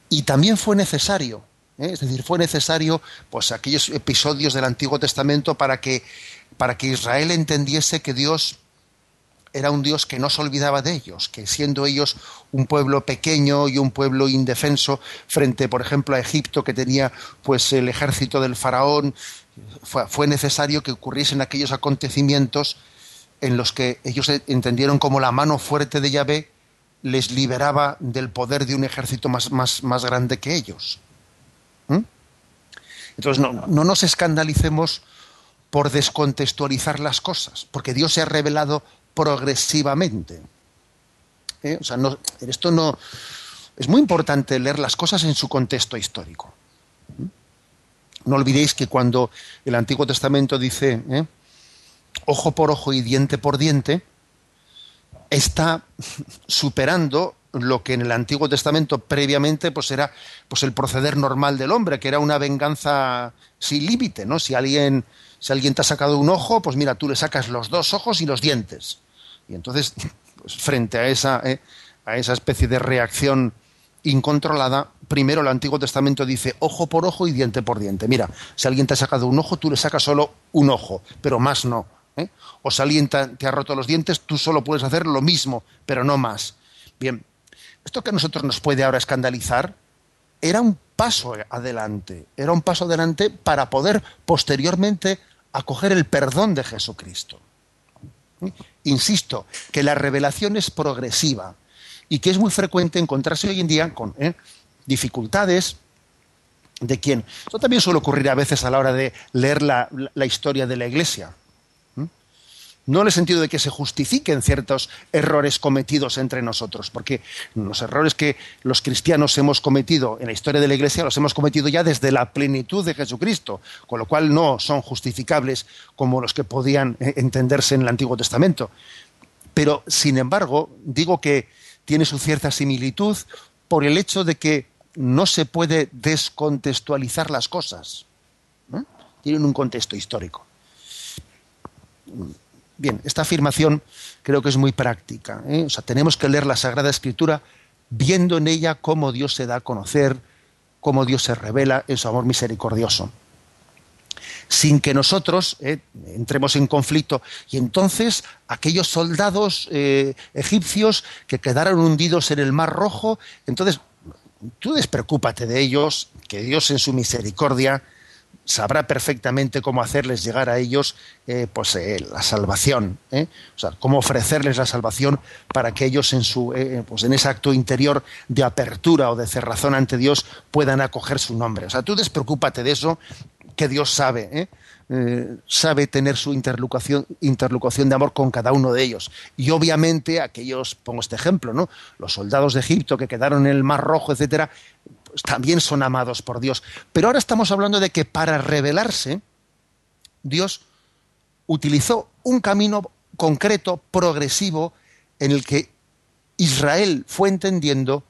Y también fue necesario, ¿eh? es decir, fue necesario pues aquellos episodios del Antiguo Testamento para que, para que Israel entendiese que Dios era un Dios que no se olvidaba de ellos, que siendo ellos un pueblo pequeño y un pueblo indefenso frente, por ejemplo, a Egipto, que tenía pues el ejército del faraón, fue, fue necesario que ocurriesen aquellos acontecimientos en los que ellos entendieron como la mano fuerte de Yahvé les liberaba del poder de un ejército más, más, más grande que ellos. ¿Mm? Entonces, no, no, nos escandalicemos por descontextualizar las cosas, porque Dios se ha revelado progresivamente. ¿Eh? O sea, no, esto no. Es muy importante leer las cosas en su contexto histórico. ¿Mm? No olvidéis que cuando el Antiguo Testamento dice. ¿eh? Ojo por ojo y diente por diente, está superando lo que en el Antiguo Testamento previamente pues era pues el proceder normal del hombre, que era una venganza sin límite, ¿no? Si alguien si alguien te ha sacado un ojo, pues mira, tú le sacas los dos ojos y los dientes. Y entonces, pues frente a esa eh, a esa especie de reacción incontrolada, primero el Antiguo Testamento dice ojo por ojo y diente por diente. Mira, si alguien te ha sacado un ojo, tú le sacas solo un ojo, pero más no ¿eh? o si alguien te, ha roto los dientes, tú solo puedes hacer lo mismo, pero no más. Bien, esto que a nosotros nos puede ahora escandalizar era un paso adelante, era un paso adelante para poder posteriormente acoger el perdón de Jesucristo. ¿Eh? Insisto, que la revelación es progresiva y que es muy frecuente encontrarse hoy en día con ¿eh? dificultades de quien. Esto también suele ocurrir a veces a la hora de leer la historia de la Iglesia no en el sentido de que se justifiquen ciertos errores cometidos entre nosotros, porque los errores que los cristianos hemos cometido en la historia de la Iglesia los hemos cometido ya desde la plenitud de Jesucristo, con lo cual no son justificables como los que podían eh, entenderse en el Antiguo Testamento. Pero, sin embargo, digo que tiene su cierta similitud por el hecho de que no se puede descontextualizar las cosas. Tienen un contexto histórico. Bien, esta afirmación creo que es muy práctica. ¿eh? O sea, tenemos que leer la Sagrada Escritura viendo en ella cómo Dios se da a conocer, cómo Dios se revela en su amor misericordioso. Sin que nosotros ¿eh? entremos en conflicto. Y entonces aquellos soldados eh, egipcios que quedaron hundidos en el Mar Rojo, entonces tú despreocúpate de ellos, que Dios en su misericordia sabrá perfectamente cómo hacerles llegar a ellos eh, pues, eh, la salvación, ¿eh? o sea, cómo ofrecerles la salvación para que ellos en, su, pues en ese acto interior de apertura o de cerrazón ante Dios puedan acoger su nombre. O sea, tú despreocúpate de eso, que Dios sabe sabe tener su interlocución, interlocución de amor con cada uno de ellos. Y obviamente aquellos, pongo este ejemplo, ¿no? Los soldados de Egipto que quedaron en el Mar Rojo, etcétera, también son amados por Dios. Pero ahora estamos hablando de que para revelarse, Dios utilizó un camino concreto, progresivo, en el que Israel fue entendiendo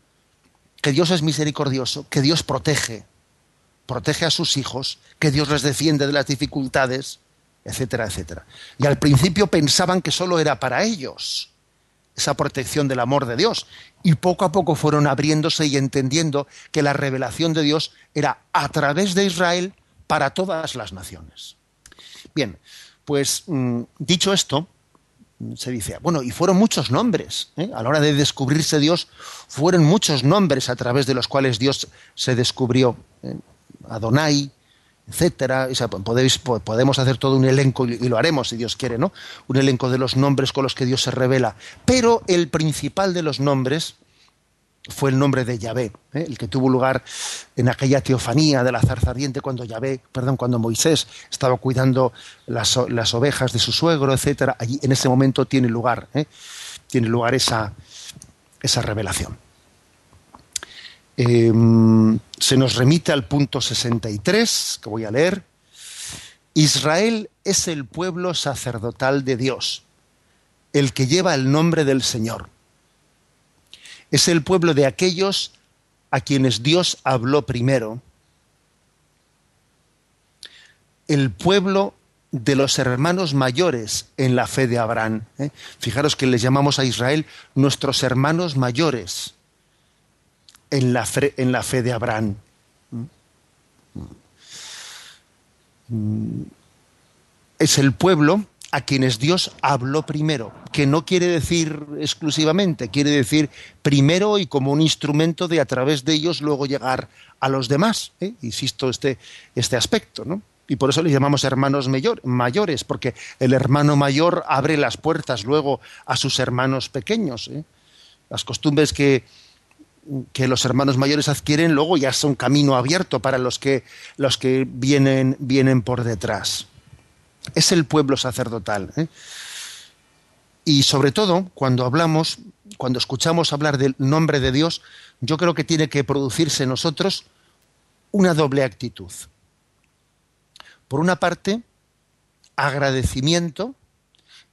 que Dios es misericordioso, que Dios protege, protege a sus hijos, que Dios les defiende de las dificultades, etcétera, etcétera. Y al principio pensaban que solo era para ellos esa protección del amor de Dios. Y poco a poco fueron abriéndose y entendiendo que la revelación de Dios era a través de Israel para todas las naciones. Bien, pues mm, dicho esto, se dice, bueno, y fueron muchos nombres. ¿eh? A la hora de descubrirse Dios, fueron muchos nombres a través de los cuales Dios se descubrió. ¿eh? Adonai, etcétera. podemos hacer todo un elenco, y lo haremos si Dios quiere, ¿no? Un elenco de los nombres con los que Dios se revela. Pero el principal de los nombres fue el nombre de Yahvé, ¿eh? el que tuvo lugar en aquella teofanía de la zarza ardiente cuando Yahvé, perdón, cuando Moisés estaba cuidando las, ovejas de su suegro, etcétera. Allí en ese momento tiene lugar, ¿eh? tiene lugar esa, esa revelación. Em, se nos remite al punto 63, que voy a leer. Israel es el pueblo sacerdotal de Dios, el que lleva el nombre del Señor es el pueblo de aquellos a quienes Dios habló primero. El pueblo de los hermanos mayores en la fe de Abraham. ¿eh? Fijaros que les llamamos a Israel nuestros hermanos mayores en la fe, en la fe de Abraham. Es el pueblo a quienes Dios habló primero, que no quiere decir exclusivamente, quiere decir primero y como un instrumento de a través de ellos luego llegar a los demás. ¿eh? Insisto, este, este aspecto, ¿no? Y por eso les llamamos hermanos mayor, mayores, porque el hermano mayor abre las puertas luego a sus hermanos pequeños. ¿eh? Las costumbres que, que los hermanos mayores adquieren luego ya son camino abierto para los que, los que vienen, vienen por detrás es el pueblo sacerdotal. ¿eh? Y sobre todo, cuando hablamos, cuando escuchamos hablar del nombre de Dios, yo creo que tiene que producirse en nosotros una doble actitud. Por una parte, agradecimiento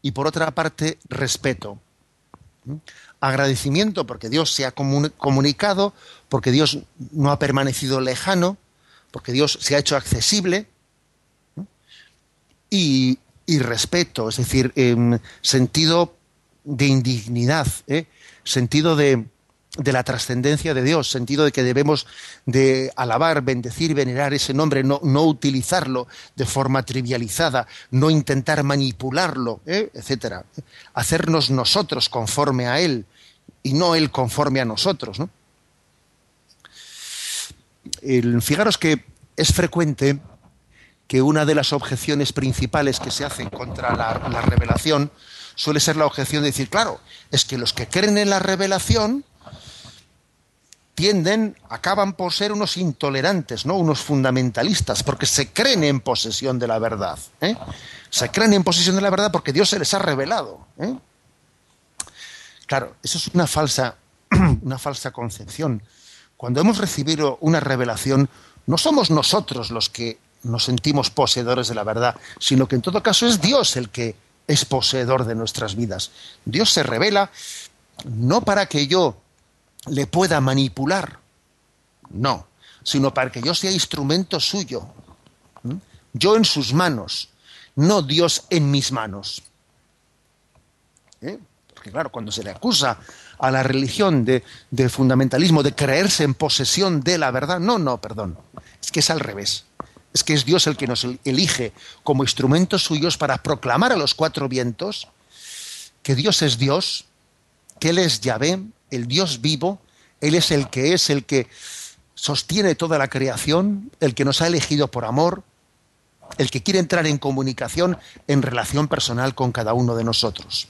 y por otra parte, respeto. Agradecimiento porque Dios se ha comunicado, porque Dios no ha permanecido lejano, porque Dios se ha hecho accesible, y, respeto, es decir, sentido de indignidad, ¿eh? sentido de, la trascendencia de Dios, sentido de que debemos de alabar, bendecir, venerar ese nombre, no, utilizarlo de forma trivializada, no intentar manipularlo, ¿eh? etcétera. Hacernos nosotros conforme a Él y no Él conforme a nosotros. fijaros que es frecuente que una de las objeciones principales que se hacen contra la, revelación suele ser la objeción de decir, claro, es que los que creen en la revelación tienden, acaban por ser unos intolerantes, ¿no? unos fundamentalistas, porque se creen en posesión de la verdad. ¿eh? Se creen en posesión de la verdad porque Dios se les ha revelado. ¿eh? Claro, eso es una falsa, una falsa concepción. Cuando hemos recibido una revelación, no somos nosotros los que nos sentimos poseedores de la verdad, sino que en todo caso es Dios el que es poseedor de nuestras vidas. Dios se revela no para que yo le pueda manipular, no, sino para que yo sea instrumento suyo, yo en sus manos, no Dios en mis manos. ¿Eh? Porque claro, cuando se le acusa a la religión de, fundamentalismo, de creerse en posesión de la verdad, no, no, perdón, es que es al revés es que es Dios el que nos elige como instrumentos suyos para proclamar a los cuatro vientos que Dios es Dios, que Él es Yahvé, el Dios vivo, Él es el que es, el que sostiene toda la creación, el que nos ha elegido por amor, el que quiere entrar en comunicación, en relación personal con cada uno de nosotros.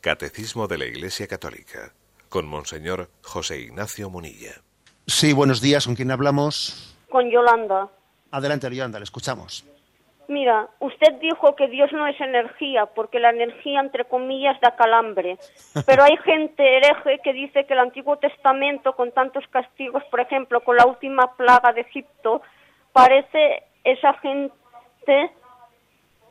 Catecismo de la Iglesia Católica con Monseñor José Ignacio Munilla. Sí, buenos días. ¿Con quién hablamos? Con Yolanda. Adelante, Yolanda, le escuchamos. Mira, usted dijo que Dios no es energía, porque la energía, entre comillas, da calambre. Pero hay gente hereje que dice que el Antiguo Testamento, con tantos castigos, por ejemplo, con la última plaga de Egipto, parece esa gente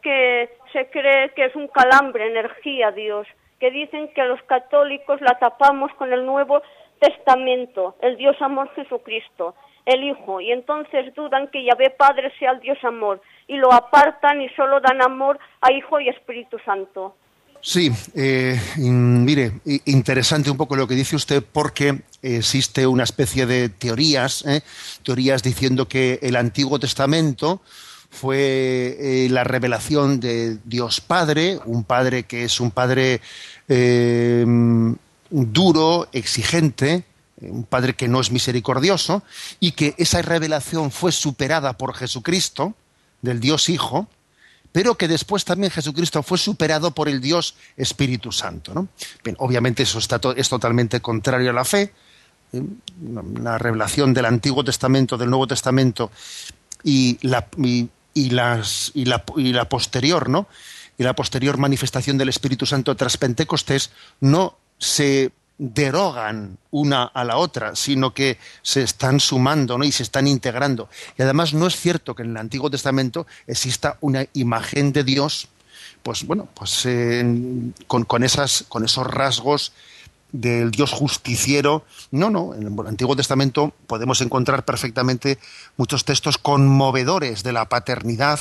que se cree que es un calambre, energía, Dios, que dicen que los católicos la tapamos con el Nuevo Testamento, el Dios amor Jesucristo, el Hijo, y entonces dudan que Yahvé Padre sea el Dios amor, y lo apartan y solo dan amor a Hijo y Espíritu Santo. Sí, eh, mire, interesante un poco lo que dice usted porque existe una especie de teorías, ¿eh? teorías diciendo que el Antiguo Testamento fue eh, la revelación de Dios Padre, un Padre que es un Padre eh, duro, exigente, un Padre que no es misericordioso, y que esa revelación fue superada por Jesucristo, del Dios Hijo, pero que después también Jesucristo fue superado por el Dios Espíritu Santo. obviamente eso está es totalmente contrario a la fe. La revelación del Antiguo Testamento, del Nuevo Testamento y la, las, y, la, y la posterior, ¿no? Y la posterior manifestación del Espíritu Santo tras Pentecostés no se derogan una a la otra, sino que se están sumando ¿no? y se están integrando. Y además no es cierto que en el Antiguo Testamento exista una imagen de Dios, pues bueno, pues con, con, esas, con esos rasgos del Dios justiciero. No, no, en el Antiguo Testamento podemos encontrar perfectamente muchos textos conmovedores de la paternidad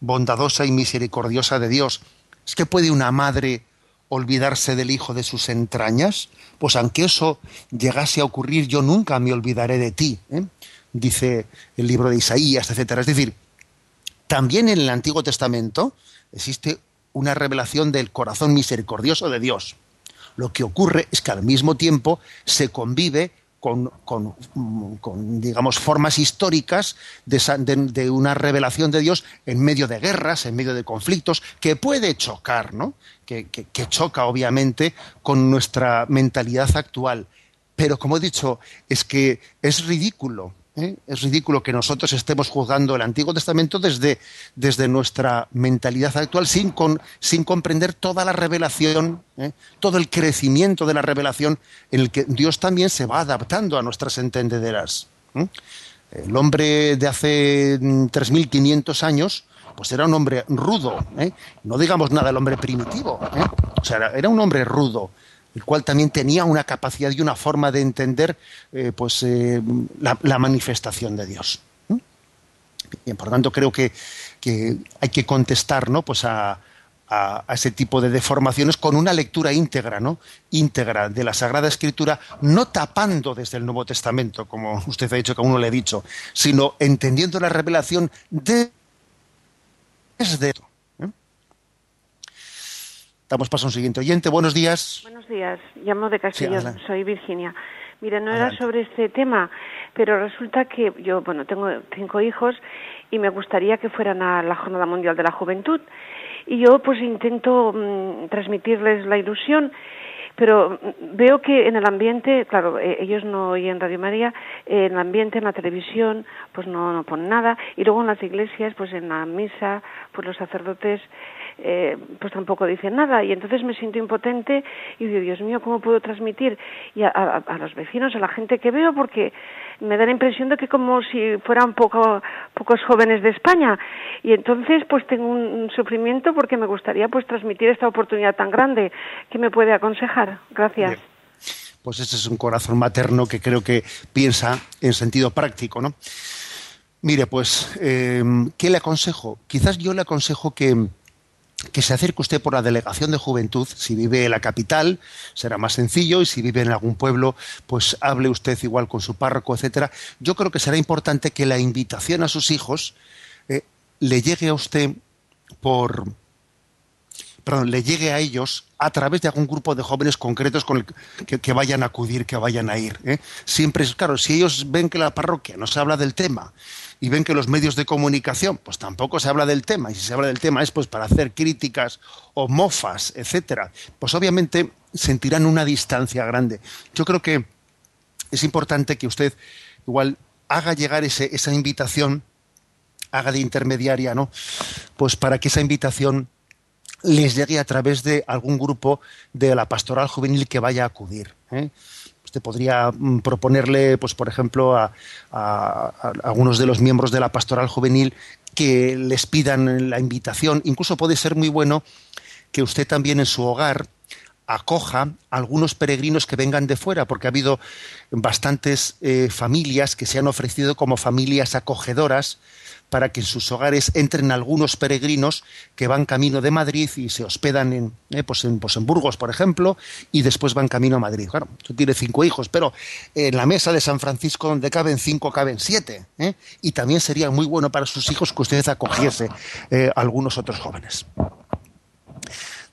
bondadosa y misericordiosa de Dios. ¿Es que puede una madre olvidarse del hijo de sus entrañas? Pues aunque eso llegase a ocurrir, yo nunca me olvidaré de ti, ¿eh? dice el libro de Isaías, etc. Es decir, también en el Antiguo Testamento existe una revelación del corazón misericordioso de Dios. Lo que ocurre es que al mismo tiempo se convive con, digamos, formas históricas de, una revelación de Dios en medio de guerras, en medio de conflictos, que puede chocar, ¿no? que choca obviamente con nuestra mentalidad actual. Pero como he dicho, es que es ridículo ¿eh? Es ridículo que nosotros estemos juzgando el Antiguo Testamento desde, desde nuestra mentalidad actual sin, sin comprender toda la revelación, ¿eh? todo el crecimiento de la revelación en el que Dios también se va adaptando a nuestras entendederas. ¿eh? El hombre de hace 3.500 años pues era un hombre rudo, no digamos nada del hombre primitivo, o sea, era un hombre rudo, el cual también tenía una capacidad y una forma de entender eh, pues, eh, la, manifestación de Dios. Por lo tanto, creo que, hay que contestar ¿no? pues a, ese tipo de deformaciones con una lectura íntegra, ¿no? íntegra de la Sagrada Escritura, no tapando desde el Nuevo Testamento, como usted ha dicho que a uno le he dicho, sino entendiendo la revelación desde Damos paso a un siguiente oyente. Buenos días. Buenos días. Llamo de Castellón. Soy Virginia. Mira, no era sobre este tema, pero resulta que yo, bueno, tengo cinco hijos y me gustaría que fueran a la Jornada Mundial de la Juventud. Y yo, pues, intento mm, transmitirles la ilusión pero veo que en el ambiente, claro, eh, ellos no oyen Radio María, en el ambiente, en la televisión, pues no, no ponen nada, y luego en las iglesias, pues en la misa, pues los sacerdotes eh, pues tampoco dicen nada y entonces me siento impotente y digo, Dios mío, ¿cómo puedo transmitir y a, los vecinos, a la gente que veo? Porque me da la impresión de que como si fueran poco, pocos jóvenes de España y entonces pues tengo un, sufrimiento porque me gustaría pues transmitir esta oportunidad tan grande. ¿Qué me puede aconsejar? Gracias. Pues ese es un corazón materno que creo que piensa en sentido práctico, ¿no? Mire, pues, eh, ¿qué le aconsejo? Quizás yo le aconsejo que, que se acerque usted por la delegación de juventud. Si vive en la capital, será más sencillo, y si vive en algún pueblo, pues hable usted igual con su párroco, etcétera. Yo creo que será importante que la invitación a sus hijos eh, le llegue a usted por perdón, le llegue a ellos a través de algún grupo de jóvenes concretos con el que, vayan a acudir, que vayan a ir. ¿eh? Siempre es claro, si ellos ven que la parroquia no se habla del tema y ven que los medios de comunicación, pues tampoco se habla del tema, y si se habla del tema es pues para hacer críticas o mofas, etcétera, pues obviamente sentirán una distancia grande. Yo creo que es importante que usted igual haga llegar esa invitación, haga de intermediaria, ¿no? Pues para que esa invitación les llegue a través de algún grupo de la pastoral juvenil que vaya a acudir. ¿eh? podría mm, proponerle, pues, por ejemplo, a, algunos de los miembros de la pastoral juvenil que les pidan la invitación. Incluso puede ser muy bueno que usted también en su hogar acoja a algunos peregrinos que vengan de fuera, porque ha habido bastantes eh, familias que se han ofrecido como familias acogedoras para que en sus hogares entren algunos peregrinos que van camino de Madrid y se hospedan en, eh, pues en, pues Burgos, por ejemplo, y después van camino a Madrid. Claro, tú tienes cinco hijos, pero en la mesa de San Francisco donde caben cinco, caben siete. ¿eh? Y también sería muy bueno para sus hijos que ustedes acogiese eh, algunos otros jóvenes.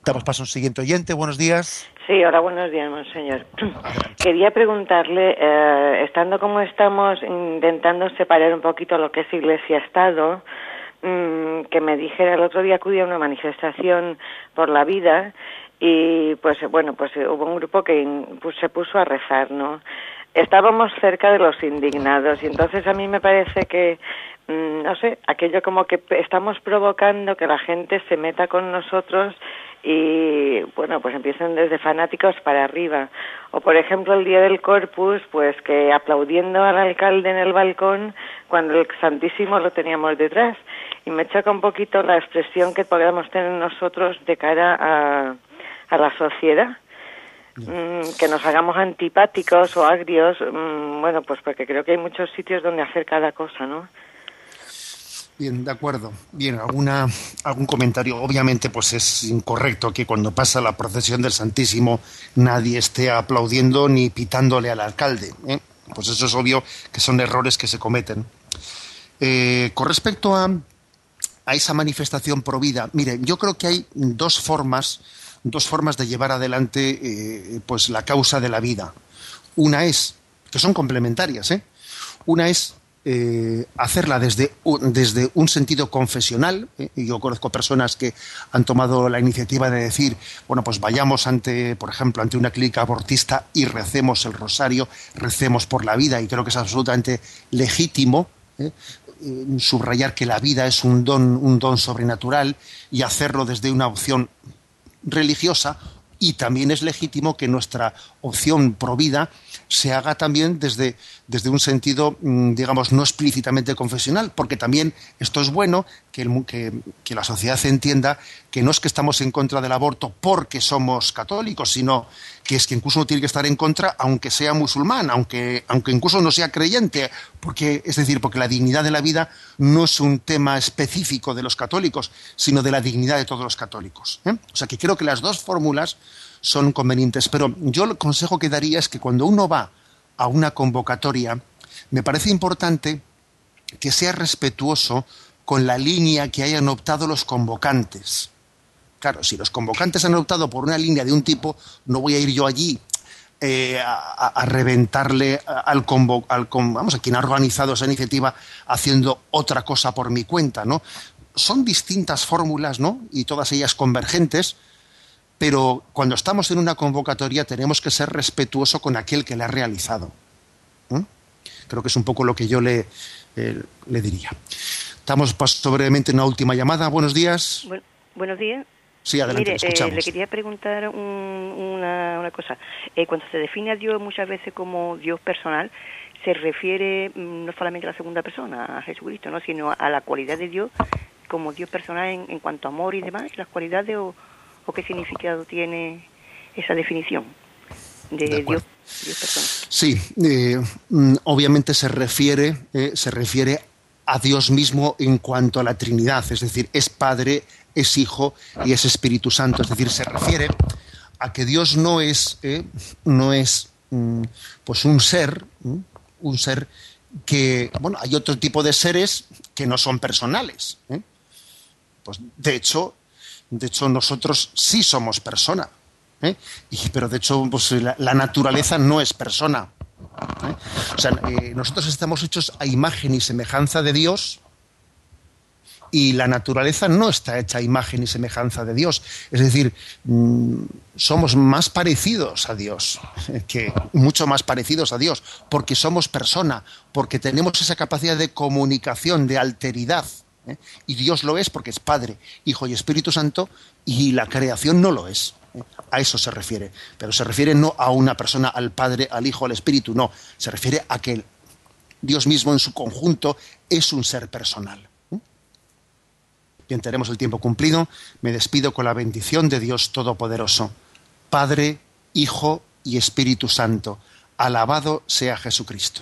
Damos paso a un siguiente oyente. Buenos días. Sí, hola, buenos días, monseñor. Quería preguntarle, eh, estando como estamos intentando separar un poquito lo que es Iglesia-Estado, mm, que me dijera el otro día acudí a una manifestación por la vida y pues bueno, pues hubo un grupo que pues, se puso a rezar, ¿no? Estábamos cerca de los indignados y entonces a mí me parece que mm, no sé, aquello como que estamos provocando que la gente se meta con nosotros y bueno, pues empiezan desde fanáticos para arriba. O por ejemplo el día del Corpus, pues que aplaudiendo al alcalde en el balcón cuando el Santísimo lo teníamos detrás. Y me choca un poquito la expresión que podamos tener nosotros de cara a, a la sociedad. Mm, que nos hagamos antipáticos o agrios, mm, bueno, pues porque creo que hay muchos sitios donde hacer cada cosa, ¿no? Bien, de acuerdo. Bien, alguna, algún comentario. Obviamente, pues es incorrecto que cuando pasa la procesión del Santísimo nadie esté aplaudiendo ni pitándole al alcalde. ¿eh? Pues eso es obvio que son errores que se cometen. Eh, con respecto a, a esa manifestación provida, mire, yo creo que hay dos formas, dos formas de llevar adelante eh, pues la causa de la vida. Una es, que son complementarias, ¿eh? Una es eh, hacerla desde, desde un sentido confesional. ¿eh? y yo conozco personas que han tomado la iniciativa de decir, bueno, pues vayamos ante, por ejemplo, ante una clínica abortista y recemos el rosario, recemos por la vida, y creo que es absolutamente legítimo. ¿eh? subrayar que la vida es un don, un don sobrenatural y hacerlo desde una opción religiosa y también es legítimo que nuestra opción pro vida se haga también desde, desde un sentido, mm, digamos, no explícitamente confesional, porque también esto es bueno que, que, la sociedad entienda que no es que estamos en contra del aborto porque somos católicos, sino que es que incluso uno tiene que estar en contra aunque sea musulmán, aunque, aunque incluso no sea creyente, porque, es decir, porque la dignidad de la vida no es un tema específico de los católicos, sino de la dignidad de todos los católicos. ¿eh? O sea que creo que las dos fórmulas son convenientes. Pero yo el consejo que daría es que cuando uno va a una convocatoria, me parece importante que sea respetuoso con la línea que hayan optado los convocantes. Claro, si los convocantes han optado por una línea de un tipo, no voy a ir yo allí eh, a, reventarle al, convo, al vamos, a quien ha organizado esa iniciativa haciendo otra cosa por mi cuenta, ¿no? Son distintas fórmulas, ¿no? Y todas ellas convergentes, pero cuando estamos en una convocatoria tenemos que ser respetuosos con aquel que la ha realizado. Creo que es un poco lo que yo le, eh, le diría. Estamos paso brevemente en una última llamada. Buenos días. buenos días. Sí, adelante, Mire, eh, le quería preguntar una, una, cosa. Eh, cuando se define a Dios muchas veces como Dios personal, se refiere mm, no solamente a la segunda persona, a Jesucristo, ¿no? sino a la cualidad de Dios como Dios personal en, cuanto a amor y demás, las cualidades o, qué significado tiene esa definición de, Dios, Dios, personal. Sí, eh, mm, obviamente se refiere, se refiere a Dios mismo en cuanto a la Trinidad, es decir, es Padre, es Hijo y es Espíritu Santo. Es decir, se refiere a que Dios no es, eh, no es mm, pues un ser, mm, un ser que, bueno, hay otro tipo de seres que no son personales. ¿eh? Pues de hecho, de hecho nosotros sí somos persona. ¿eh? pero de hecho, pues, la, naturaleza no es persona. O sea, nosotros estamos hechos a imagen y semejanza de Dios, y la naturaleza no está hecha a imagen y semejanza de Dios. Es decir, mm, somos más parecidos a Dios, que mucho más parecidos a Dios, porque somos persona, porque tenemos esa capacidad de comunicación, de alteridad. ¿Eh? Y Dios lo es porque es Padre, Hijo y Espíritu Santo, y la creación no lo es. ¿eh? A eso se refiere. Pero se refiere no a una persona, al Padre, al Hijo, al Espíritu, no. Se refiere a que Dios mismo en su conjunto es un ser personal. Bien, tenemos el tiempo cumplido. Me despido con la bendición de Dios Todopoderoso. Padre, Hijo y Espíritu Santo. Alabado sea Jesucristo.